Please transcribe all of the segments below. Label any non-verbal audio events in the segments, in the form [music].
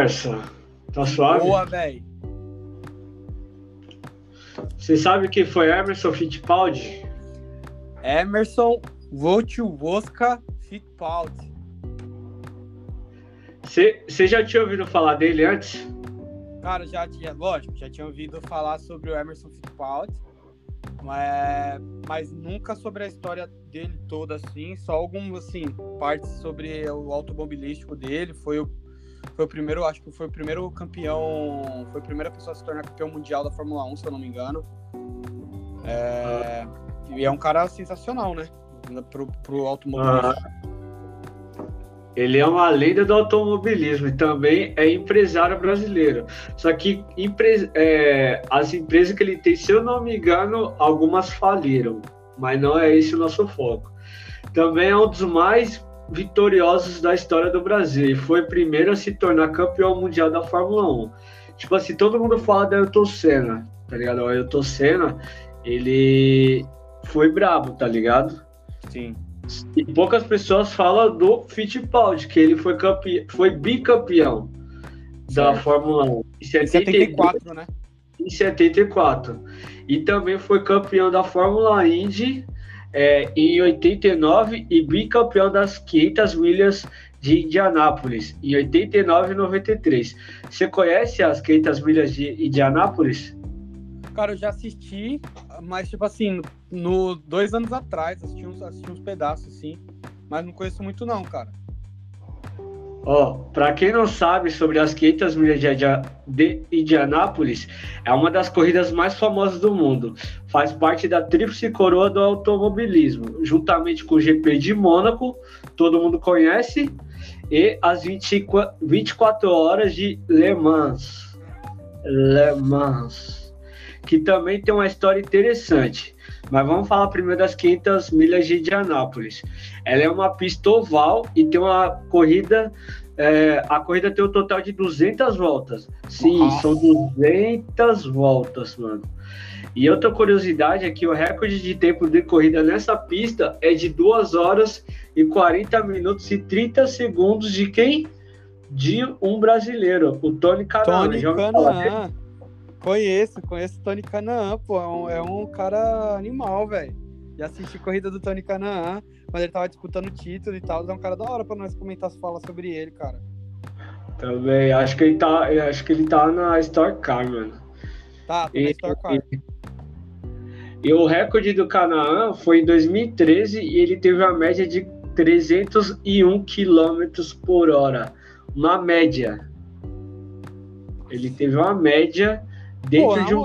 parça? Tá suave? Boa, velho. Você sabe quem foi Emerson Fittipaldi? Emerson Wojciechowska Fittipaldi. Você já tinha ouvido falar dele antes? Cara, já tinha, lógico, já tinha ouvido falar sobre o Emerson Fittipaldi, mas, mas nunca sobre a história dele toda, assim, só algumas, assim, partes sobre o automobilístico dele, foi o, foi o primeiro, acho que foi o primeiro campeão, foi a primeira pessoa a se tornar campeão mundial da Fórmula 1, se eu não me engano. É, e é um cara sensacional, né, pro, pro automobilismo. Ah. Ele é uma lenda do automobilismo e também é empresário brasileiro. Só que empre é, as empresas que ele tem, se eu não me engano, algumas faliram, mas não é esse o nosso foco. Também é um dos mais vitoriosos da história do Brasil e foi o primeiro a se tornar campeão mundial da Fórmula 1. Tipo assim, todo mundo fala da Ayrton Senna, tá ligado? O Ayrton Senna, ele foi brabo, tá ligado? Sim. E poucas pessoas falam do Fittipaldi, que ele foi, campe... foi bicampeão da Fórmula 1. Em 74, né? Em 74. E também foi campeão da Fórmula Indy é, em 89 e bicampeão das 500 milhas de Indianápolis em 89 e 93. Você conhece as 500 milhas de Indianápolis? Cara, eu já assisti, mas tipo assim, no dois anos atrás, assisti uns, assisti uns pedaços, assim, mas não conheço muito não, cara. Ó, para quem não sabe sobre as 500 milhas de Indianápolis, é uma das corridas mais famosas do mundo. Faz parte da tríplice coroa do automobilismo, juntamente com o GP de Mônaco, todo mundo conhece, e as 20, 24 horas de Le Mans. Le Mans que também tem uma história interessante. Mas vamos falar primeiro das 500 milhas de Indianápolis. Ela é uma pista oval e tem uma corrida. É, a corrida tem um total de 200 voltas. Sim, Nossa. são 200 voltas, mano. E outra curiosidade é que o recorde de tempo de corrida nessa pista é de 2 horas e 40 minutos e 30 segundos de quem? De um brasileiro, o Tony Canaan. Tony Canaan. Conheço, conheço o Tony Canaan, pô. É um, é um cara animal, velho. Já assisti corrida do Tony Canaan, mas ele tava disputando o título e tal. É um cara da hora pra nós comentar, falar sobre ele, cara. Também, acho que ele tá, acho que ele tá na Store Car, mano. Tá, tá na Store Car. E, e o recorde do Canaan foi em 2013 e ele teve uma média de 301 km por hora. Uma média. Ele teve uma média dentro Pô, de um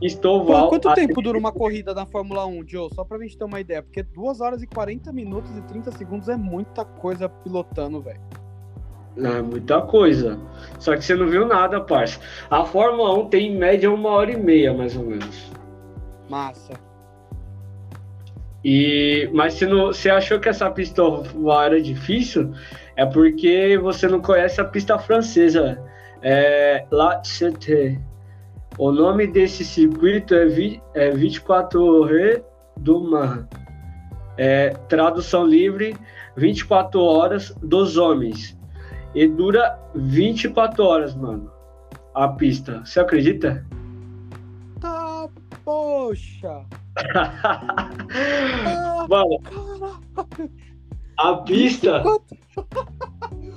estoval. quanto tempo dura uma corrida na Fórmula 1, Joe? Só pra gente ter uma ideia, porque 2 horas e 40 minutos e 30 segundos é muita coisa pilotando, velho. É muita coisa. Só que você não viu nada, parça. A Fórmula 1 tem em média uma hora e meia, mais ou menos. Massa. E, mas se não, você achou que essa pista era difícil, é porque você não conhece a pista francesa. É La Cité. O nome desse circuito é, vi, é 24 Re do Mar. É, tradução livre, 24 horas dos homens. E dura 24 horas, mano. A pista. Você acredita? Tá, poxa. [laughs] mano, a pista.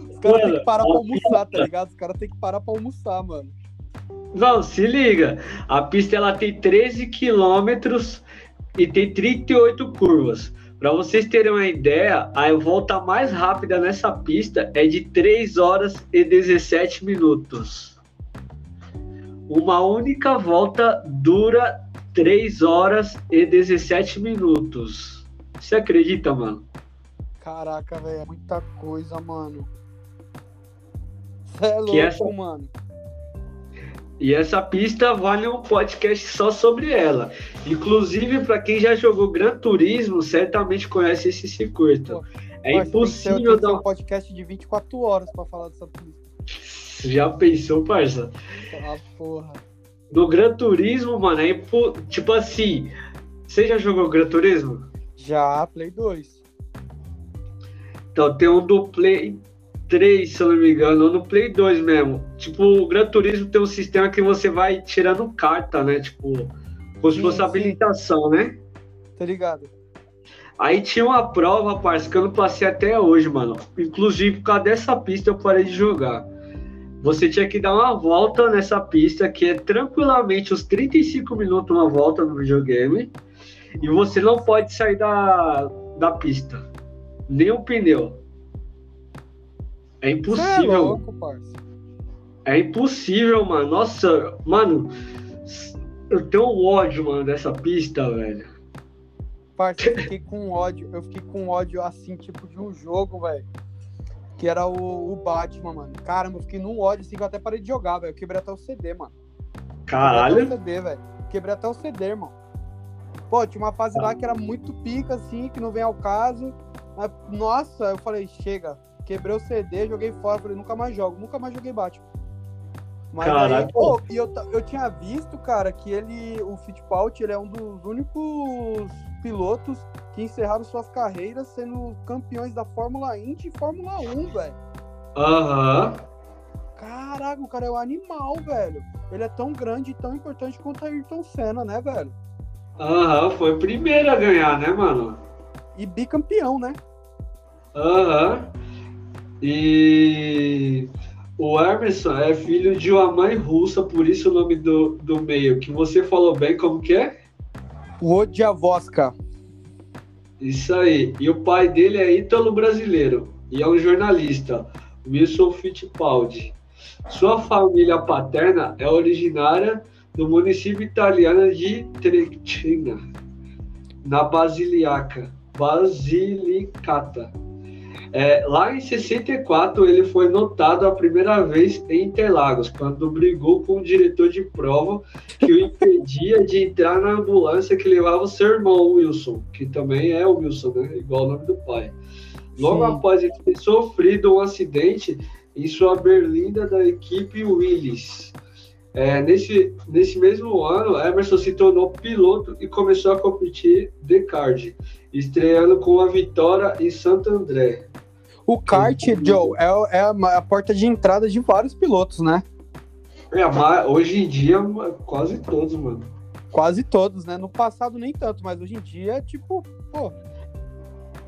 Os caras têm que parar pra almoçar, tá ligado? Os caras têm que parar pra almoçar, mano. Não, se liga. A pista ela tem 13 quilômetros e tem 38 curvas. Para vocês terem uma ideia, a volta mais rápida nessa pista é de 3 horas e 17 minutos. Uma única volta dura 3 horas e 17 minutos. Você acredita, mano? Caraca, velho, é muita coisa, mano. Você é louco, essa... mano. E essa pista vale um podcast só sobre ela. Inclusive, para quem já jogou Gran Turismo, certamente conhece esse circuito. É impossível dar um podcast de 24 horas para falar dessa pista. Já pensou, parça? Ah, porra. Do Gran Turismo, mano, é impo... tipo assim. Você já jogou Gran Turismo? Já, Play 2. Então tem um do Play 3, se eu não me engano, ou no Play 2 mesmo. Tipo, o Gran Turismo tem um sistema que você vai tirando carta, né? Tipo, como se fosse habilitação, né? Tá ligado? Aí tinha uma prova, parceiro, que eu não passei até hoje, mano. Inclusive, por causa dessa pista eu parei de jogar. Você tinha que dar uma volta nessa pista, que é tranquilamente uns 35 minutos uma volta no videogame. E você não pode sair da, da pista. Nem o pneu. É impossível. É, louco, é impossível, mano. Nossa, mano. Eu tenho um ódio, mano, dessa pista, velho. Parça, eu fiquei com ódio. Eu fiquei com ódio assim, tipo, de um jogo, velho. Que era o, o, Batman, mano. Caramba, eu fiquei num ódio assim que eu até parei de jogar, velho. Eu quebrei até o CD, mano. Caralho. Quebrei até o CD, velho. Quebrei até o CD, irmão. Pô, tinha uma fase lá que era muito pica, assim, que não vem ao caso. Mas, nossa, eu falei, chega. Quebrei o CD, joguei fora. Falei, nunca mais jogo. Nunca mais joguei Batman. Mas Caraca. aí, pô, e eu, eu tinha visto, cara, que ele, o Fittipaldi, ele é um dos únicos pilotos que encerraram suas carreiras sendo campeões da Fórmula Indy e Fórmula 1, velho. Aham. Uhum. Caraca, o cara é um animal, velho. Ele é tão grande e tão importante quanto a Ayrton Senna, né, velho? Aham, uhum, foi o primeiro a ganhar, né, mano? E bicampeão, né? Aham. Uhum. E o Emerson é filho de uma mãe russa, por isso o nome do, do meio, que você falou bem, como que é? Wojciechowska. Isso aí. E o pai dele é ítalo-brasileiro e é um jornalista, Wilson Fittipaldi. Sua família paterna é originária do município italiano de Trecina, na Basiliaca, Basilicata. É, lá em 64, ele foi notado a primeira vez em Interlagos, quando brigou com o diretor de prova que o impedia de entrar na ambulância que levava o seu irmão, Wilson, que também é o Wilson, né? igual o nome do pai. Logo Sim. após ele ter sofrido um acidente em sua berlinda da equipe Willis. É, nesse, nesse mesmo ano, Emerson se tornou piloto e começou a competir de kart, estreando com a vitória em Santo André. O kart, Joe, é, é a, porta de entrada de vários pilotos, né? É, hoje em dia, quase todos, mano. Quase todos, né? No passado nem tanto, mas hoje em dia, tipo, pô.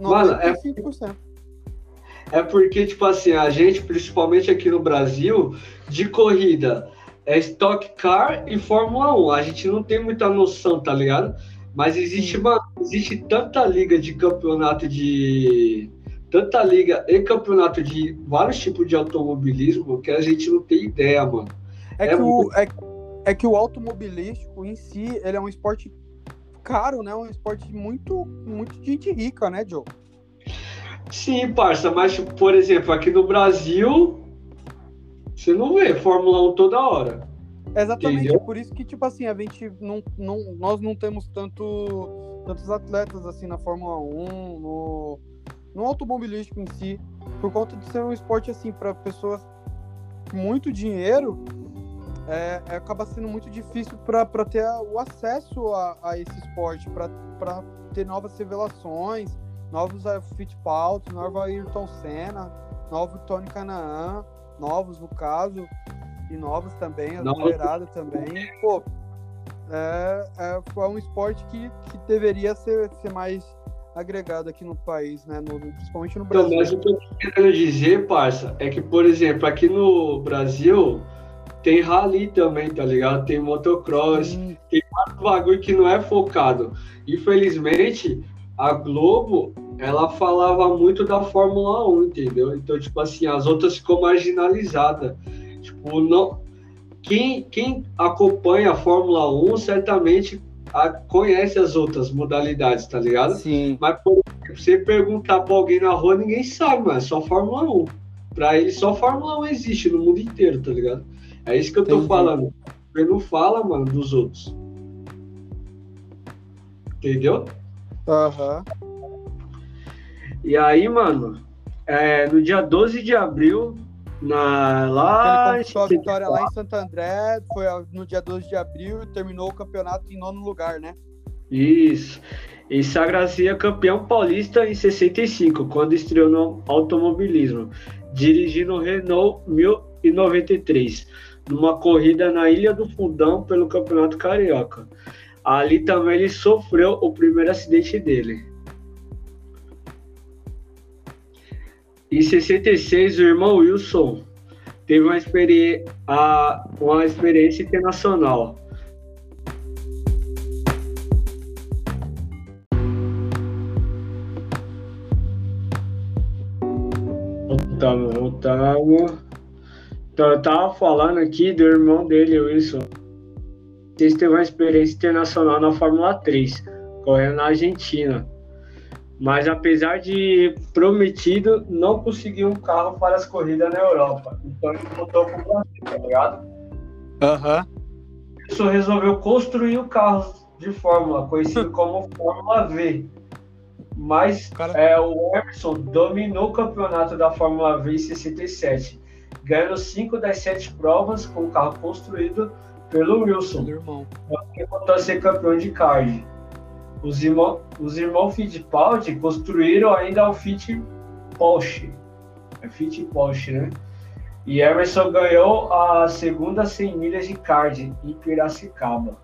95%. Mano, é, é porque, tipo assim, a gente, principalmente aqui no Brasil, de corrida, é Stock Car e Fórmula 1. A gente não tem muita noção, tá ligado? Mas existe, uma, existe tanta liga de campeonato de tanta liga e campeonato de vários tipos de automobilismo que a gente não tem ideia, mano. É, é que, muito... o, é, é, que o automobilístico em si, ele é um esporte caro, né? Um esporte muito, muito de gente rica, né, Joe? Sim, parça, mas, por exemplo, aqui no Brasil, você não vê Fórmula 1 toda hora. Exatamente, Entendeu? por isso que, tipo assim, a gente não, não, nós não temos tanto, tantos atletas assim na Fórmula 1, no, no automobilístico em si, por conta de ser um esporte assim para pessoas com muito dinheiro, é, é, acaba sendo muito difícil para ter o acesso a, a esse esporte, para ter novas revelações, novos uh, Fittipaldi, novo Ayrton Senna, novo Tony Canaan, novos no caso, e novos também, a mulherada também. Pô, é, é, é um esporte que, que deveria ser, ser mais agregado aqui no país, né? No, principalmente no Brasil. Então, mas o que eu tô querendo dizer, parça, é que, por exemplo, aqui no Brasil tem rally também, tá ligado? Tem motocross, Sim. tem vários bagulho que não é focado. Infelizmente, a Globo, ela falava muito da Fórmula 1, entendeu? Então, tipo assim, as outras ficou marginalizada. Tipo, não... Quem, quem acompanha a Fórmula 1 certamente a, conhece as outras modalidades, tá ligado? Sim. Mas por exemplo, você perguntar pra alguém na rua, ninguém sabe, mano. É só Fórmula 1. Pra ele, só Fórmula 1 existe no mundo inteiro, tá ligado? É isso que eu tô Entendi. falando. Ele não fala, mano, dos outros. Entendeu? Aham. Uhum. E aí, mano, é, no dia 12 de abril na, lá ele a vitória lá em Santo André, foi no dia 12 de abril e terminou o campeonato em nono lugar, né? Isso. E sagracia campeão paulista em 65, quando estreou no automobilismo, dirigindo o Renault 1093, numa corrida na Ilha do Fundão pelo Campeonato Carioca. Ali também ele sofreu o primeiro acidente dele. Em 66, o irmão Wilson teve uma, experi a, uma experiência internacional. Voltamos, voltamos. Então, eu tava falando aqui do irmão dele, Wilson. Ele teve uma experiência internacional na Fórmula 3, correndo na Argentina mas apesar de prometido, não conseguiu um carro para as corridas na Europa. Então ele voltou para o Brasil, tá ligado? Aham. Uhum. Isso resolveu construir o carro de Fórmula, conhecido como Fórmula V. Mas Cara... é, o Emerson dominou o campeonato da Fórmula V em 67, ganhando cinco das sete provas com o carro construído pelo Wilson. Meu irmão. Que voltou a ser campeão de kart os, irmão, os irmãos Fittipaldi construíram ainda o Fit Porsche. É Porsche, né? E Emerson ganhou a segunda 100 milhas de card em Piracicaba,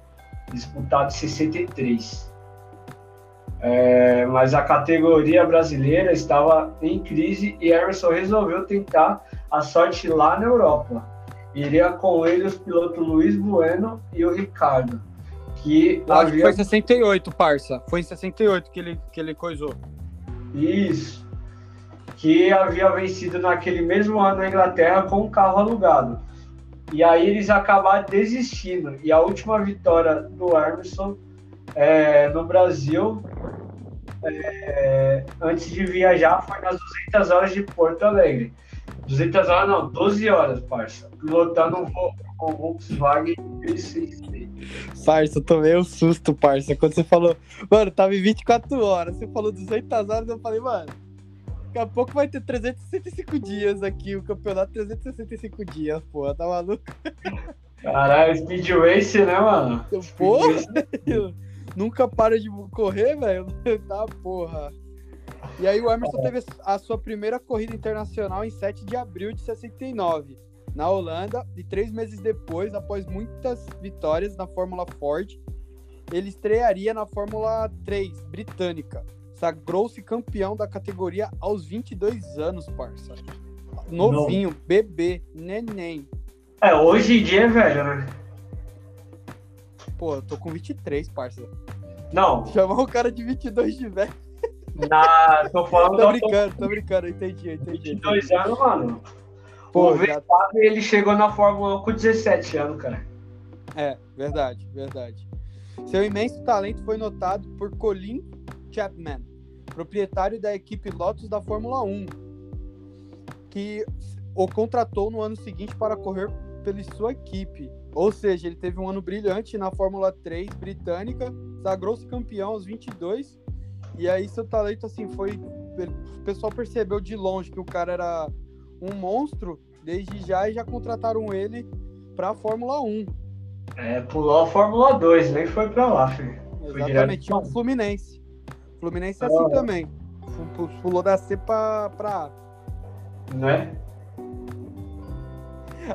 disputado em 63. É, mas a categoria brasileira estava em crise e Emerson resolveu tentar a sorte lá na Europa. Iria com ele os pilotos Luiz Bueno e o Ricardo que Acho havia... que foi 68, parça. Foi em 68 que ele, que ele coisou. Isso. Que havia vencido naquele mesmo ano na Inglaterra com um carro alugado. E aí eles acabaram desistindo. E a última vitória do Emerson é, no Brasil, é, antes de viajar, foi nas 200 horas de Porto Alegre. 200 horas não, 12 horas, parça. Pilotando um, um Volkswagen [laughs] Parça, eu tomei um susto, parça. Quando você falou, mano, tava em 24 horas. Você falou 200 horas, eu falei, mano, daqui a pouco vai ter 365 dias aqui, o campeonato 365 dias, porra, tá maluco? Caralho, Speed Race, né, mano? Porra, nunca para de correr, velho. [laughs] Tá, porra. E aí o Emerson teve a sua primeira corrida internacional em 7 de abril de 69 na Holanda e três meses depois, após muitas vitórias na Fórmula Ford, ele estrearia na Fórmula 3 britânica. Sagrou-se campeão da categoria aos 22 anos, parça. Novinho, Não. bebê, neném. É, hoje em dia é velho, né? Pô, eu tô com 23, parça. Não. Chamar o cara de 22 de velho. Na... Tô falando... tô brincando, tô brincando, entendi, entendi. 22 entendi. anos, mano. Pô, o Verstappen, ele chegou na Fórmula 1 com 17 anos, cara. É, verdade, verdade. Seu imenso talento foi notado por Colin Chapman, proprietário da equipe Lotus da Fórmula 1, que o contratou no ano seguinte para correr pela sua equipe. Ou seja, ele teve um ano brilhante na Fórmula 3 britânica, sagrou-se campeão aos 22, e aí seu talento assim foi, o pessoal percebeu de longe que o cara era um monstro desde já e já contrataram ele para a Fórmula 1. É, pulou a Fórmula 2, nem foi para lá, filho. Exatamente, tinha o Fluminense. Fluminense é assim ah. também. Pulou da C para A. Né?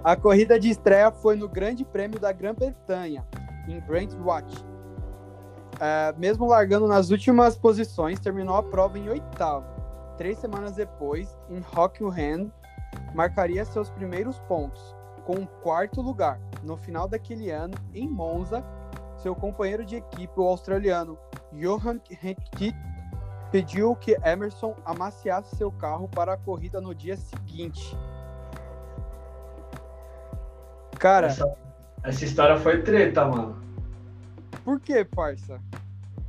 A corrida de estreia foi no Grande Prêmio da Grã-Bretanha, em Brentwood. É, mesmo largando nas últimas posições, terminou a prova em oitavo. Três semanas depois, em Rockingham, marcaria seus primeiros pontos, com um quarto lugar. No final daquele ano, em Monza, seu companheiro de equipe, o australiano Johan Henke, pediu que Emerson amaciasse seu carro para a corrida no dia seguinte. Cara. Essa, essa história foi treta, mano. Por que, parça?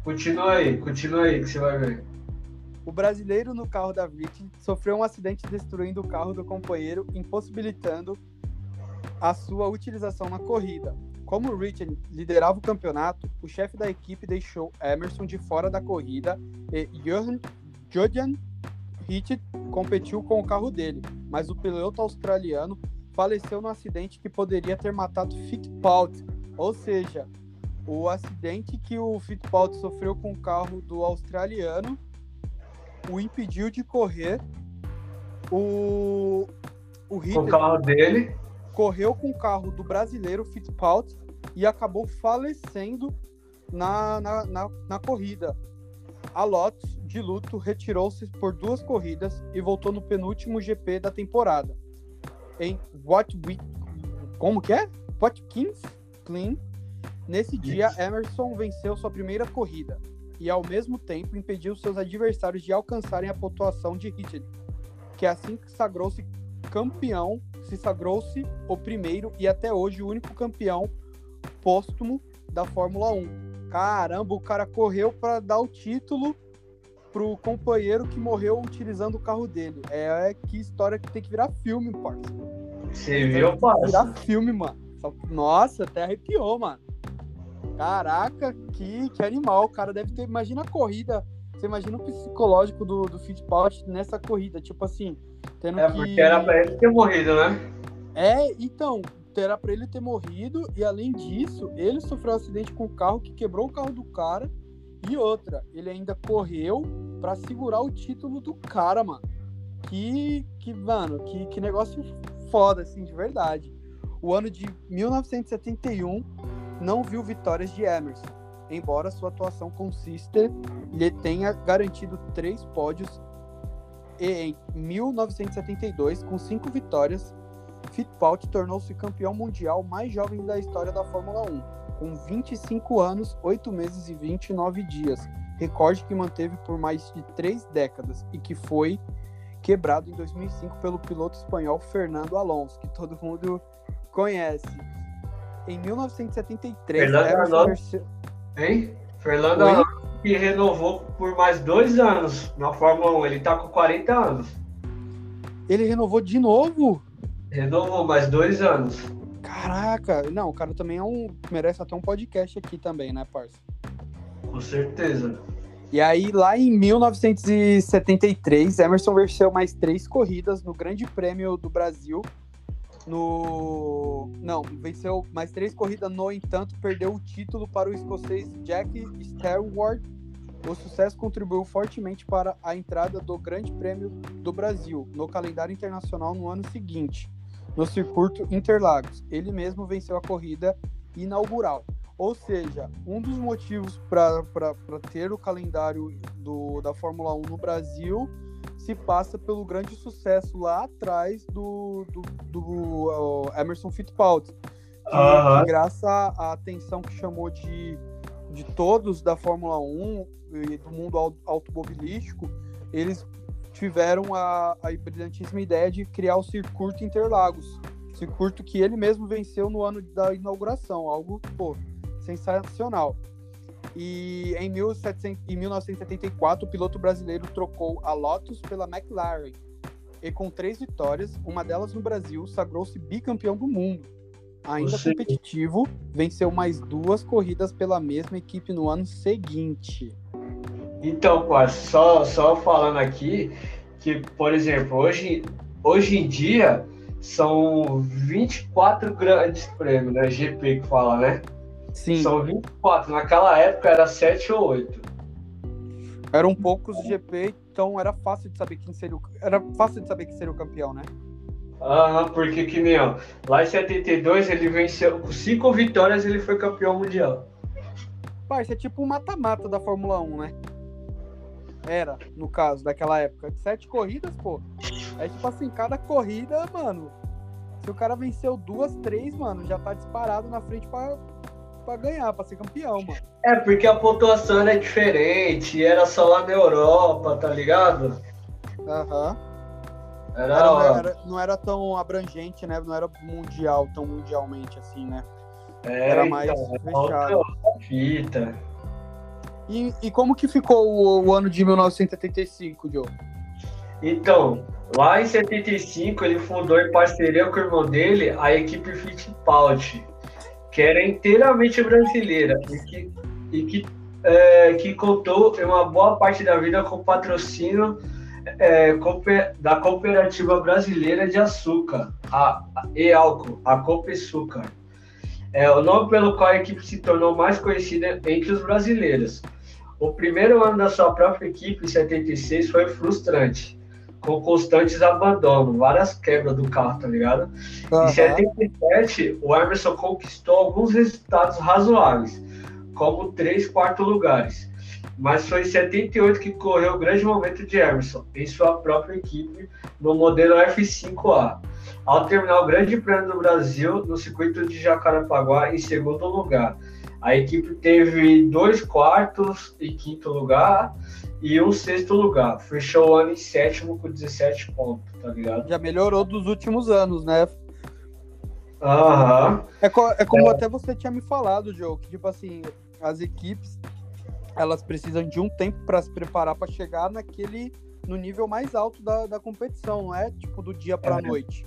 Continua aí, continua aí que você vai ver. O brasileiro no carro da vítima sofreu um acidente destruindo o carro do companheiro, impossibilitando a sua utilização na corrida. Como Richard liderava o campeonato, o chefe da equipe deixou Emerson de fora da corrida e Johan Jodian Hitch competiu com o carro dele, mas o piloto australiano faleceu no acidente que poderia ter matado Fittipaldi, ou seja, o acidente que o Fittipaldi sofreu com o carro do australiano o impediu de correr. O, o o carro dele. correu com o carro do brasileiro Fittipaldi e acabou falecendo na, na, na, na corrida. A Lotus, de luto, retirou-se por duas corridas e voltou no penúltimo GP da temporada. Em Watwick, como que é? Watkins Clean. Nesse dia, Emerson venceu sua primeira corrida e, ao mesmo tempo, impediu seus adversários de alcançarem a pontuação de Hitler, que assim que sagrou-se campeão, se sagrou-se o primeiro e até hoje o único campeão póstumo da Fórmula 1. Caramba, o cara correu para dar o título pro companheiro que morreu utilizando o carro dele. É, é que história que tem que virar filme, parça. Você viu, parça? Virar filme, mano. Nossa, até arrepiou, mano. Caraca, que, que animal. O cara deve ter. Imagina a corrida. Você imagina o psicológico do, do Fittipaldi nessa corrida. Tipo assim, tendo É que. porque era pra ele ter morrido, né? É, então, era pra ele ter morrido e além disso, ele sofreu um acidente com o carro que quebrou o carro do cara e outra, ele ainda correu pra segurar o título do cara, mano. Que, que mano, que, que negócio foda, assim, de verdade. O ano de 1971 não viu vitórias de Emerson, embora sua atuação consista lhe tenha garantido três pódios e em 1972, com cinco vitórias, Fittipaldi tornou-se campeão mundial mais jovem da história da Fórmula 1, com 25 anos, 8 meses e 29 dias, recorde que manteve por mais de três décadas e que foi quebrado em 2005 pelo piloto espanhol Fernando Alonso, que todo mundo conhece. Em 1973, Fernando Emerson Alonso. venceu- Hein? Fernando? Alonso que renovou por mais dois anos na Fórmula 1. Ele tá com 40 anos. ele renovou de novo. Renovou mais dois anos. Caraca, não, o cara também é um merece até um podcast aqui também, né, parça? Com certeza. E aí, lá em 1973, Emerson venceu mais três corridas no Grande Prêmio do Brasil. No. Não, venceu mais três corridas, no entanto, perdeu o título para o escocês Jack Stewart. O sucesso contribuiu fortemente para a entrada do Grande Prêmio do Brasil no calendário internacional no ano seguinte, no circuito Interlagos. Ele mesmo venceu a corrida inaugural. Ou seja, um dos motivos para ter o calendário do, da Fórmula 1 no Brasil se passa pelo grande sucesso lá atrás do, do, do, Emerson Fittipaldi. Que, Aham. que graças à atenção que chamou de, de todos da Fórmula 1 e do mundo au- automobilístico, eles tiveram a, a brilhantíssima ideia de criar o circuito Interlagos. Circuito que ele mesmo venceu no ano da inauguração, algo, pô, sensacional. E em, 1700 em 1974, o piloto brasileiro trocou a Lotus pela McLaren. E com três vitórias, uma delas no Brasil, sagrou-se bicampeão do mundo. Ainda Você- competitivo, venceu mais duas corridas pela mesma equipe no ano seguinte. Então, só, só falando aqui que, por exemplo, hoje, hoje em dia são 24 grandes prêmios, né? GP que fala, né? Sim, São 24. Naquela época era 7 ou 8. eram poucos GP, então era fácil de saber quem seria o, era fácil de saber quem seria o campeão, né? Aham, porque que nem, ó, lá em 72 ele venceu, com 5 vitórias ele foi campeão mundial. Parça, é tipo um mata-mata da Fórmula 1, né? Era, no caso, daquela época. Sete corridas, pô. É tipo assim, cada corrida, mano. Se o cara venceu duas, três, mano, já tá disparado na frente pra, pra ganhar, pra ser campeão, mano. É, porque a pontuação era diferente, era só lá na Europa, tá ligado? Aham. Era, Era- não, era, não era tão abrangente, né? Não era mundial, tão mundialmente assim, né? é, era mais então, fechado. fita. E, e como que ficou o, o ano de 1975, Joe? Então, lá em 75 ele fundou em parceria com o irmão dele a equipe Fittipaldi, que era inteiramente brasileira e que, e que, é, que contou uma boa parte da vida com patrocínio é, da Cooperativa Brasileira de Açúcar, a, a, e Álcool, a Copeçúcar. é o nome pelo qual a equipe se tornou mais conhecida entre os brasileiros. O primeiro ano da sua própria equipe, em 76, foi frustrante, com constantes abandonos, várias quebras do carro, tá ligado? Uhum. Em 77, o Emerson conquistou alguns resultados razoáveis, como três quartos lugares. Mas foi em 78 que correu o grande momento de Emerson, em sua própria equipe, no modelo F5A ao terminar o Grande Prêmio do Brasil no circuito de Jacarepaguá em segundo lugar. A equipe teve dois quartos e quinto lugar e um sexto lugar. Fechou o ano em sétimo com 17 pontos, tá ligado? Já melhorou dos últimos anos, né? Aham. É, co é como é. até você tinha me falado, Joe, que tipo assim, as equipes elas precisam de um tempo para se preparar para chegar naquele no nível mais alto da, da competição, não é tipo do dia para a é. noite.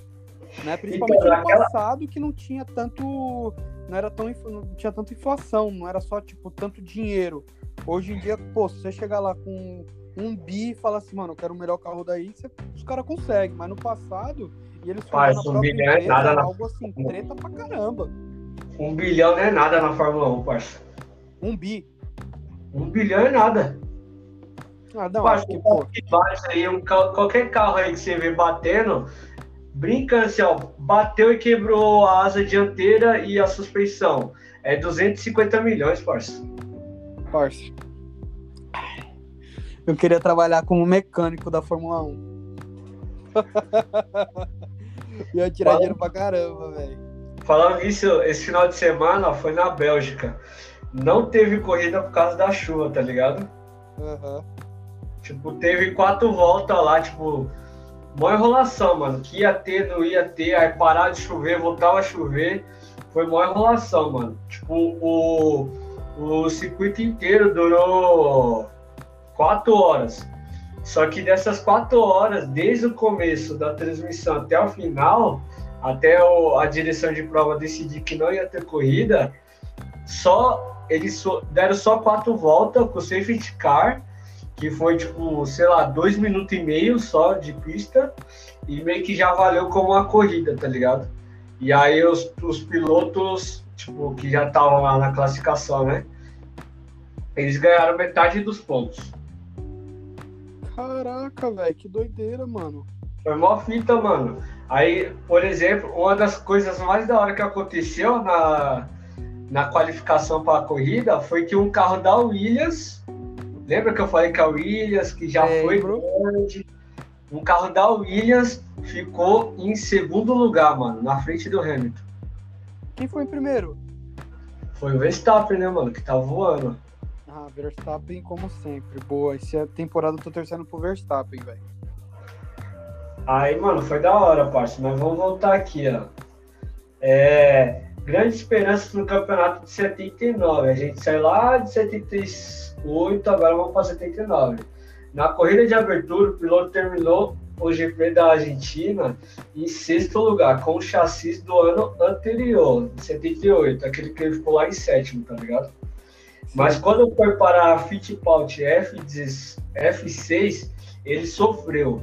Né? Principalmente então, no passado que não tinha tanto. Não era tão. Não tinha tanta inflação, não era só, tipo, tanto dinheiro. Hoje em dia, pô, se você chegar lá com um bi e falar assim, mano, eu quero o melhor carro daí, você, os caras conseguem. Mas no passado, e eles Faz, um bilhão é nada na... algo assim, treta pra caramba. Um bilhão não é nada na Fórmula 1, parça. Um bi. Um bilhão é nada. Ah, não, parça, acho que, pô. Aí, um, qualquer carro aí que você vê batendo, brincando assim, ó, bateu e quebrou a asa dianteira e a suspensão. É 250 milhões, parça. Parça. Eu queria trabalhar como mecânico da Fórmula 1. [laughs] Ia tirar dinheiro pra caramba, velho. Falando isso, esse final de semana foi na Bélgica. Não teve corrida por causa da chuva, tá ligado? Uhum. Tipo, teve quatro voltas lá, tipo, Mó enrolação, mano. Que ia ter, não ia ter, aí parar de chover, voltava a chover. Foi mó enrolação, mano. Tipo, o, o circuito inteiro durou quatro horas. Só que dessas quatro horas, desde o começo da transmissão até o final, até o, a direção de prova decidir que não ia ter corrida, só eles deram só quatro voltas com o safety car que foi tipo, sei lá, dois minutos e meio só de pista e meio que já valeu como uma corrida, tá ligado? E aí os, os pilotos, tipo, que já estavam lá na classificação, né? Eles ganharam metade dos pontos. Caraca, velho, que doideira, mano. Foi mó fita, mano. Aí, por exemplo, uma das coisas mais da hora que aconteceu na, na qualificação para a corrida foi que um carro da Williams Lembra que eu falei que a Williams, que já foi grande, um carro da Williams ficou em segundo lugar, mano, na frente do Hamilton. Quem foi em primeiro? Foi o Verstappen, né, mano, que tá voando. Ah, Verstappen como sempre. Boa, essa temporada eu tô torcendo pro Verstappen, velho. Aí, mano, foi da hora, parceiro. Mas vamos voltar aqui, ó. É, grande esperança no campeonato de 79. A gente sai lá de 76 8, agora vamos para 79. Na corrida de abertura, o piloto terminou o GP da Argentina em sexto lugar, com o chassi do ano anterior, 78, aquele que ele ficou lá em sétimo, tá ligado? Mas quando foi para a Fittipaldi F6, ele sofreu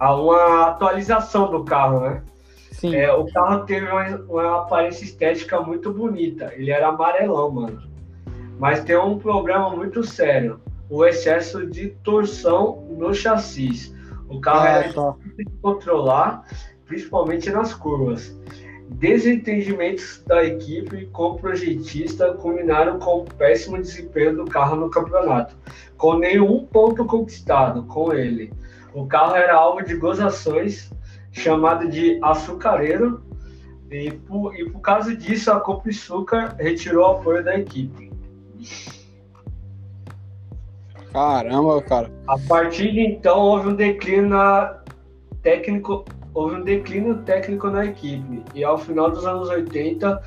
uma atualização do carro, né? Sim. É, o carro teve uma, uma aparência estética muito bonita. Ele era amarelão, mano mas tem um problema muito sério: o excesso de torção no chassi. O carro é, é difícil de controlar, principalmente nas curvas. Desentendimentos da equipe com o projetista culminaram com o péssimo desempenho do carro no campeonato, com nenhum ponto conquistado com ele. O carro era alvo de gozações, chamado de açucareiro, e por, e por causa disso a Copiçucar retirou o apoio da equipe. Caramba, cara. A partir de então houve um declínio na técnico, houve um declínio técnico na equipe. E ao final dos anos 80,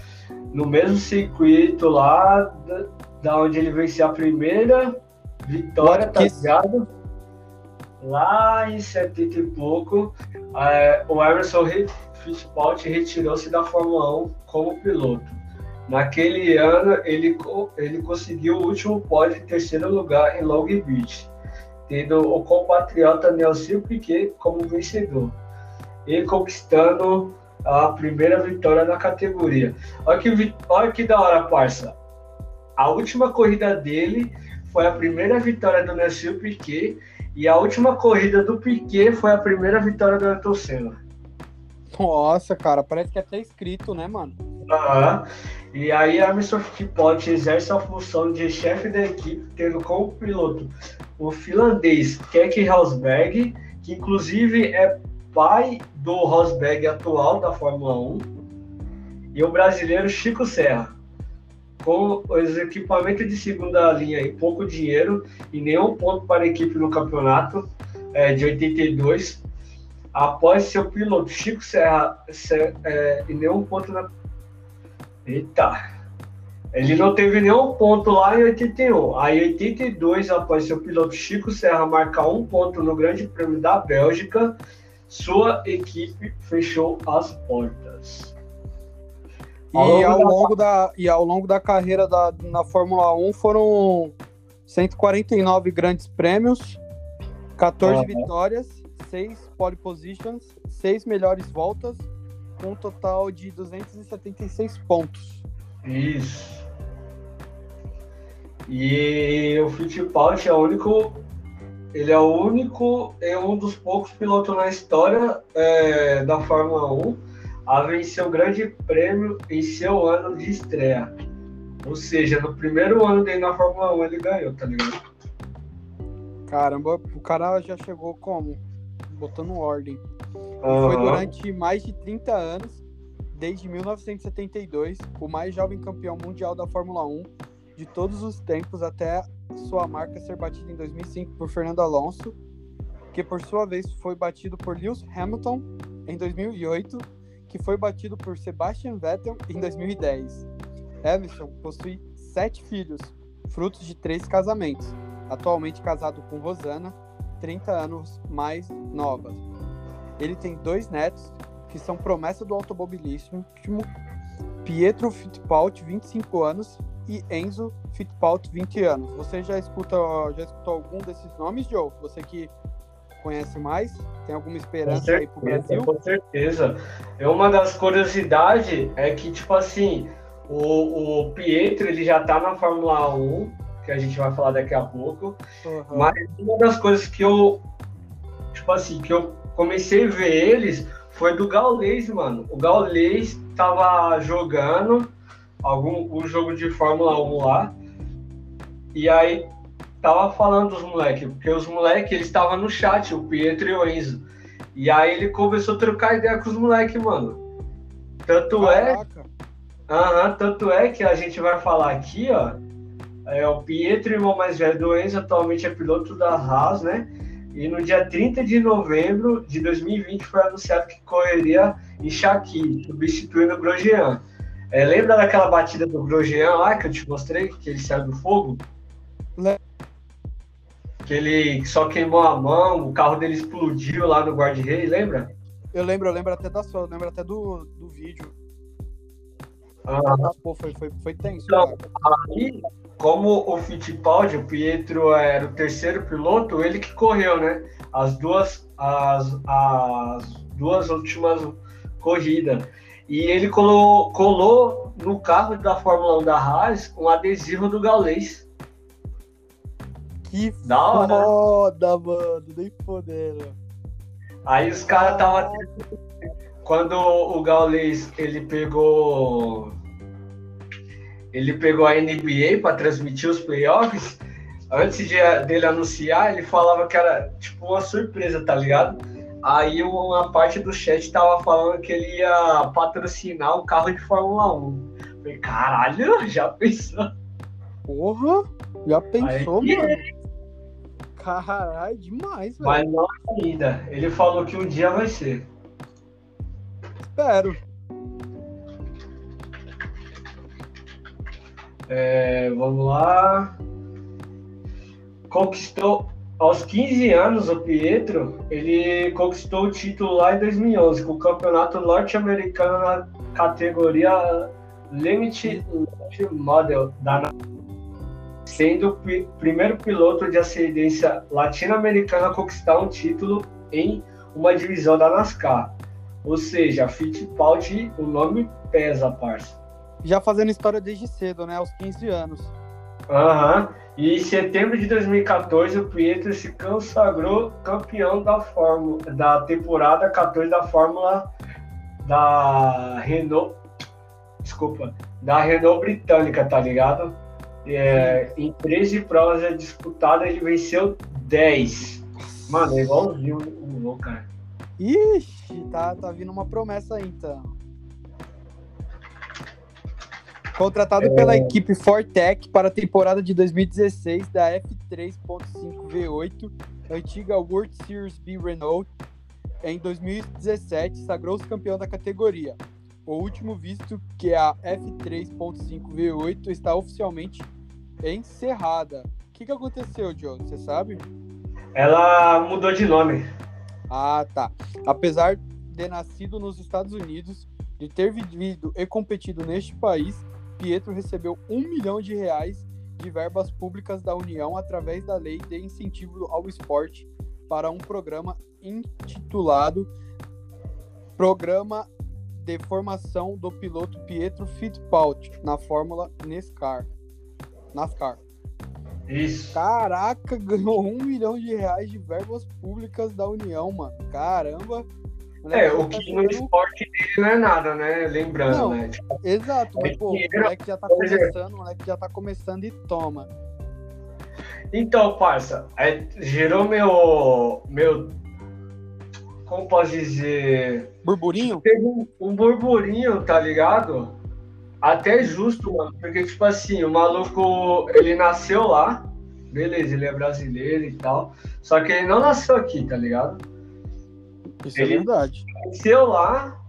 no mesmo circuito lá, da, da onde ele venceu a primeira vitória, tá ligado? Lá em 70 e pouco, é, o Emerson Fittipaldi retirou-se da Fórmula 1 como piloto. Naquele ano, ele, ele conseguiu o último pódio em terceiro lugar em Long Beach, tendo o compatriota Nelson Piquet como vencedor, e conquistando a primeira vitória na categoria. Olha que, olha que da hora, parça. A última corrida dele foi a primeira vitória do Nelson Piquet e a última corrida do Piquet foi a primeira vitória do Ayrton Senna. Nossa, cara, parece que é até escrito, né, mano? Uhum. E aí a Mr. Fittipaldi exerce a função de chefe da equipe, tendo como piloto o finlandês Keke Rosberg, que inclusive é pai do Rosberg atual da Fórmula 1, e o brasileiro Chico Serra. Com os equipamentos de segunda linha e pouco dinheiro e nenhum ponto para a equipe no campeonato é, de 82, após seu piloto Chico Serra ser, é, e nenhum ponto na. Eita! Ele não teve nenhum ponto lá em 81. Aí, em 82, após seu piloto Chico Serra marcar um ponto no Grande Prêmio da Bélgica, sua equipe fechou as portas. E ao, longo da, e ao longo da carreira da, na Fórmula 1 foram 149 grandes prêmios, 14 uhum. vitórias 6 pole positions, 6 melhores voltas, com um total de 276 pontos. Isso. E o Fittipaldi é o único. Ele é o único e um dos poucos pilotos na história é, da Fórmula 1 a vencer o grande prêmio em seu ano de estreia. Ou seja, no primeiro ano dele na Fórmula 1 ele ganhou, tá ligado? Caramba, o cara já chegou como? Botando ordem. Uhum. Foi durante mais de 30 anos, desde 1972, o mais jovem campeão mundial da Fórmula 1 de todos os tempos, até sua marca ser batida em 2005 por Fernando Alonso, que por sua vez foi batido por Lewis Hamilton em 2008, que foi batido por Sebastian Vettel em 2010. Hamilton possui sete filhos, frutos de três casamentos. Atualmente casado com Rosana, 30 anos mais nova. Ele tem dois netos que são promessa do automobilismo, Pietro Fittipaldi, 25 anos, e Enzo Fittipaldi, 20 anos. Você já escuta, já escutou algum desses nomes, Joe? Você que conhece mais? Tem alguma esperança certeza, aí pro Brasil? Com certeza. É uma das curiosidades é que, tipo assim, o, o Pietro ele já tá na Fórmula 1 que a gente vai falar daqui a pouco. Uhum. Mas uma das coisas que eu, tipo assim, que eu comecei a ver eles foi do Gaulês, mano. O Gaulês tava jogando algum um jogo de Fórmula 1 lá. E aí tava falando dos moleques, porque os moleques eles estavam no chat, o Pietro e o Enzo. E aí ele começou a trocar ideia com os moleques, mano. Tanto é Caraca. é. Uhum, tanto é que a gente vai falar aqui, ó é o Pietro, irmão mais velho do Enzo, atualmente é piloto da Haas, né? E no dia 30 de novembro de 2020 foi anunciado que correria em Chaqui, substituindo o Grosjean. É, lembra daquela batida do Grosjean lá que eu te mostrei, que ele saiu do fogo? Le que ele só queimou a mão, o carro dele explodiu lá no guarda-rei, lembra? Eu lembro, eu lembro até da sua, lembro até do, do vídeo. Ah, pô, foi, foi, foi tenso. Então, aí, como o Fittipaldi, o Pietro era o terceiro piloto, ele que correu, né? As duas, as, as duas últimas corridas. E ele colou, colou no carro da Fórmula 1 da Haas um adesivo do Gaulês. Que da hora. foda, mano. Nem fodendo. Aí os caras estavam. Quando o Gaulês ele pegou ele pegou a NBA para transmitir os playoffs. Antes de, dele anunciar, ele falava que era tipo uma surpresa, tá ligado? Aí uma parte do chat tava falando que ele ia patrocinar um carro de Fórmula 1. Falei, caralho, já pensou? Porra, já pensou, Aí, mano? Caralho, demais, velho. Mas não ainda. Ele falou que um dia vai ser. Espero. É, vamos lá. Conquistou aos 15 anos o Pietro, ele conquistou o título lá em 2011 com o campeonato norte-americano na categoria Limited Model da sendo o primeiro piloto de ascendência latino-americana a conquistar um título em uma divisão da NASCAR. Ou seja, Fittipaldi, o nome pesa, parça. Já fazendo história desde cedo, né? Aos 15 anos. Aham. Uhum. E em setembro de 2014, o Pietro se consagrou campeão da Fórmula da temporada 14 da Fórmula da Renault. Desculpa, da Renault britânica, tá ligado? É, em 13 provas disputadas, ele venceu 10. Mano, é igualzinho o louco, cara. Ixi, tá, tá vindo uma promessa aí, então. Contratado é... pela equipe Fortec para a temporada de 2016 da F3.5 V8, antiga World Series B Renault, em 2017 sagrou-se campeão da categoria. O último visto que a F3.5 V8 está oficialmente encerrada. O que, que aconteceu, Joe? Você sabe? Ela mudou de nome. Ah, tá. Apesar de nascido nos Estados Unidos, de ter vivido e competido neste país, Pietro recebeu um milhão de reais de verbas públicas da União através da Lei de Incentivo ao Esporte para um programa intitulado Programa de Formação do Piloto Pietro Fittipaldi na Fórmula NASCAR. NASCAR. Isso. Caraca, ganhou um milhão de reais de verbas públicas da União, mano. Caramba. É, o tá que no esporte dele não é nada, né? Lembrando, não, né? Tipo, exato, mas pô, o moleque já tá começando, o moleque já tá começando e toma. Então, parça, é, gerou meu. meu. Como posso dizer? Burburinho? Teve um, um burburinho, tá ligado? Até justo, mano, porque, tipo assim, o maluco, ele nasceu lá, beleza, ele é brasileiro e tal, só que ele não nasceu aqui, tá ligado? Isso é ele é verdade. Nasceu lá,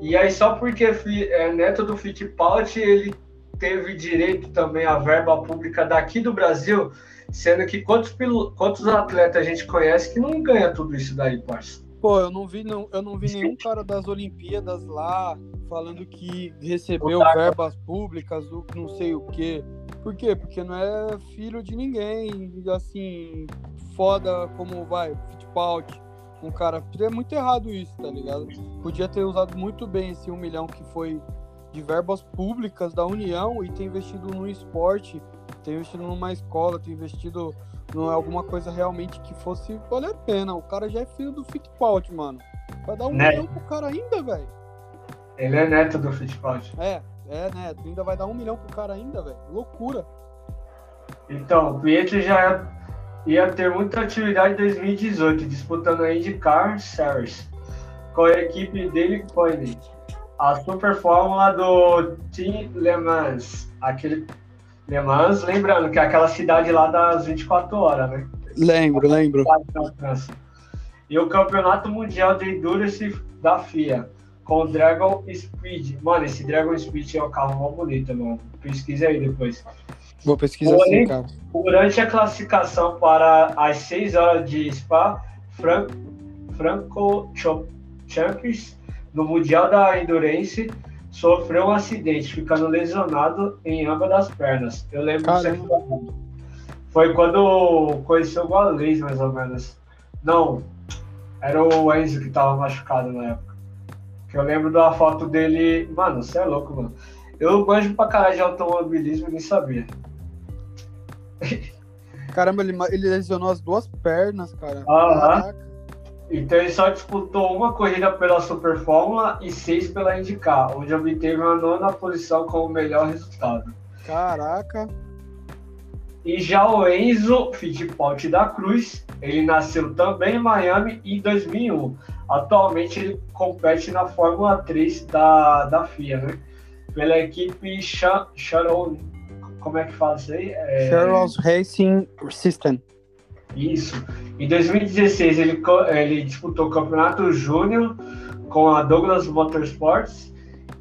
e aí só porque é neto do Fittipaldi, ele teve direito também à verba pública daqui do Brasil, sendo que quantos, quantos atletas a gente conhece que não ganha tudo isso daí, parça? Pô, eu não vi, não, eu não vi nenhum cara das Olimpíadas lá falando que recebeu verbas públicas, não sei o quê. Por quê? Porque não é filho de ninguém, assim, foda como vai, Fittipaldi, um cara. É muito errado isso, tá ligado? Podia ter usado muito bem esse um milhão que foi de verbas públicas da União e ter investido no esporte, ter investido numa escola, ter investido não é alguma coisa realmente que fosse valer a pena. O cara já é filho do Fittipaldi, mano. Vai dar um milhão pro cara ainda, velho. Ele é neto do Fittipaldi. É, é neto. Ainda vai dar um milhão pro cara ainda, velho. Loucura. Então, o Pietro já ia ter muita atividade em 2018, disputando a IndyCar Series. Com a equipe dele foi a Super Fórmula do Team Le Mans, aquele Le Mans, lembrando que é aquela cidade lá das 24 horas, né? Lembro, lembro. E o Campeonato Mundial de Endurance da FIA, com o Dragon Speed. Mano, esse Dragon Speed é um carro mó bonito, mano. Pesquisa aí depois. Vou pesquisar Porém, sim, cara. Durante a classificação para as 6 horas de Spa, Fran Franco Champions, no Mundial da Endurance, sofreu um acidente, ficando lesionado em ambas das pernas. Eu lembro que foi quando conheceu o Gualês, mais ou menos. Não, era o Enzo que tava machucado na época. Que eu lembro da foto dele. Mano, você é louco, mano. Eu manjo pra caralho de automobilismo e nem sabia. Caramba, ele, ele lesionou as duas pernas, cara. Aham. Então ele só disputou uma corrida pela Super Fórmula e seis pela IndyCar, onde obteve uma nona posição como melhor resultado. Caraca! E já o Enzo Fittipaldi da Cruz, ele nasceu também em Miami em 2001. Atualmente ele compete na Fórmula 3 da, da FIA, né? Pela equipe Sharon, como é que fala isso aí? É... Charles Racing System. Isso. Em 2016, ele, ele disputou o Campeonato Júnior com a Douglas Motorsports.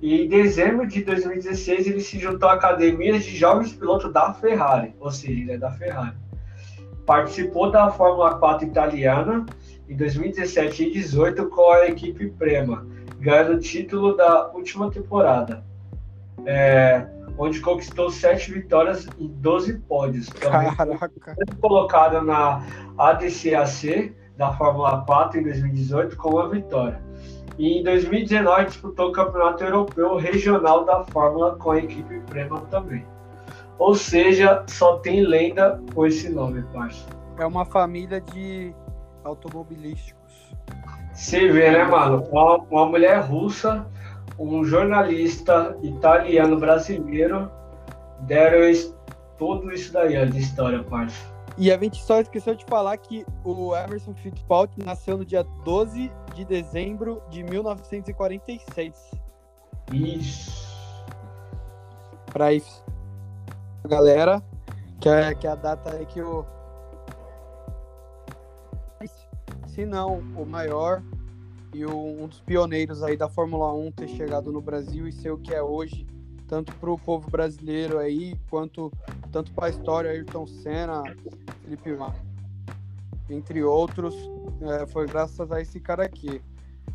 E em dezembro de 2016, ele se juntou à Academia de Jovens Pilotos da Ferrari, ou seja, ele é da Ferrari. Participou da Fórmula 4 italiana em 2017 e 2018 com a equipe Prema, ganhando o título da última temporada. É, onde conquistou sete vitórias e 12 pódios. Também Caraca. colocado na ADCAC da Fórmula 4 em 2018 com uma vitória. E em 2019 disputou o Campeonato Europeu Regional da Fórmula com a equipe Prema também. Ou seja, só tem lenda com esse nome, parça. É uma família de automobilísticos. Você vê, né, mano? Uma, uma mulher russa, um jornalista italiano brasileiro deram tudo isso daí, ó, de história, parça. E a gente só esqueceu de falar que o Emerson Fittipaldi nasceu no dia 12 de dezembro de 1946. Isso. Pra isso. Galera, que é, que é a data aí que o. Se não, o maior e o, um dos pioneiros aí da Fórmula 1 ter chegado no Brasil e ser o que é hoje, tanto para o povo brasileiro aí, quanto tanto para a história, Ayrton Senna, Felipe Massa, entre outros, é, foi graças a esse cara aqui.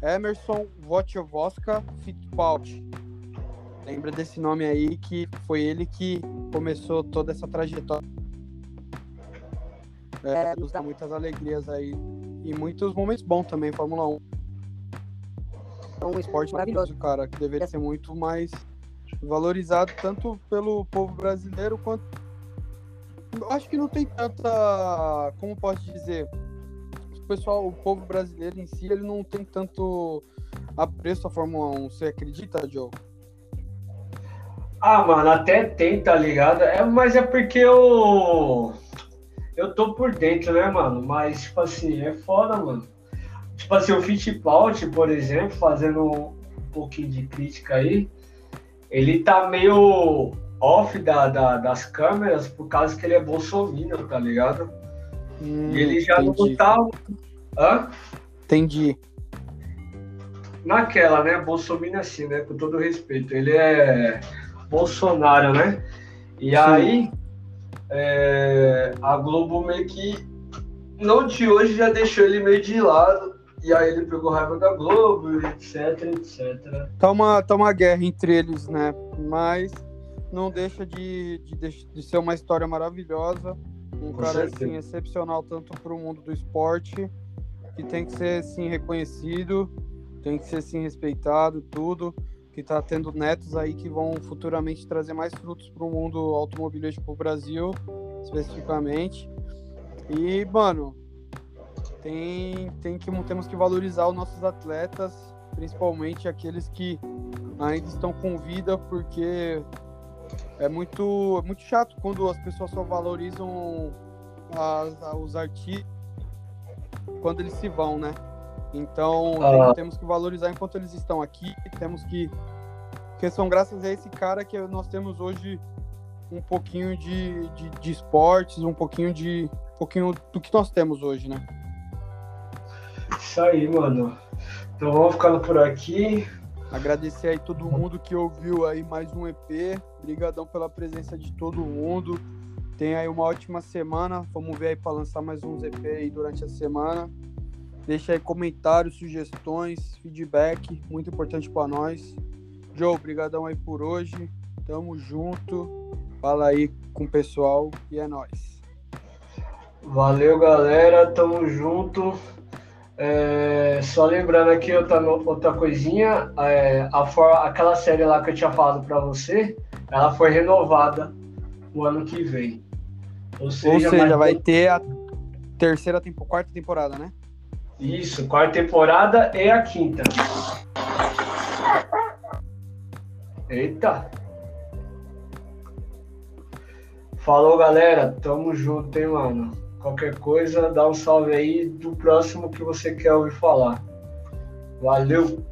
Emerson Wojciechowska Fittipaldi. Lembra desse nome aí que foi ele que começou toda essa trajetória. É, nos dá muitas alegrias aí e muitos momentos bons também, Fórmula 1. É um esporte maravilhoso, cara, que deveria ser muito mais valorizado tanto pelo povo brasileiro quanto. Eu acho que não tem tanta. Como posso dizer? O pessoal, o povo brasileiro em si, ele não tem tanto apreço à Fórmula 1. Você acredita, Joe? Ah, mano, até tem, tá ligado? É, mas é porque eu. Eu tô por dentro, né, mano? Mas, tipo assim, é foda, mano. Tipo assim, o Fittipaldi, por exemplo, fazendo um pouquinho de crítica aí, ele tá meio off da, da, das câmeras por causa que ele é bolsominion, tá ligado? Hum, e ele já entendi. não tá. Hã? Entendi. Naquela, né? Bolsominion assim, né? Com todo respeito. Ele é Bolsonaro, né? E Sim. aí é, a Globo meio que não de hoje já deixou ele meio de lado. E aí ele pegou raiva da Globo, etc, etc. Tá uma, tá uma guerra entre eles, né? Mas não deixa de, de, de ser uma história maravilhosa. Um Com cara assim, excepcional tanto para o mundo do esporte, que tem que ser assim, reconhecido, tem que ser assim, respeitado, tudo que está tendo netos aí que vão futuramente trazer mais frutos para o mundo automobilístico o Brasil, especificamente. E, mano, tem, tem que, temos que valorizar os nossos atletas, principalmente aqueles que ainda estão com vida, porque é muito, é muito chato quando as pessoas só valorizam as, os artistas quando eles se vão, né? Então, ah. temos que valorizar enquanto eles estão aqui, temos que porque são graças a esse cara que nós temos hoje um pouquinho de, de, de esportes, um pouquinho de um pouquinho do que nós temos hoje, né? Isso aí, mano. Então vamos ficando por aqui. Agradecer aí todo mundo que ouviu aí mais um EP. Obrigadão pela presença de todo mundo. Tenha aí uma ótima semana. Vamos ver aí para lançar mais uns EP aí durante a semana. Deixa aí comentários, sugestões, feedback, muito importante para nós. Joe, obrigadão aí por hoje. Tamo junto. Fala aí com o pessoal e é nóis. Valeu, galera. Tamo junto. É, só lembrando aqui outra, outra coisinha, é, a for, aquela série lá que eu tinha falado para você, ela foi renovada o ano que vem. Ou seja, Ou seja vai ter a terceira quarta temporada, né? Isso, quarta temporada e a quinta. Eita! Falou, galera. Tamo junto, hein, mano. Qualquer coisa, dá um salve aí do próximo que você quer ouvir falar. Valeu!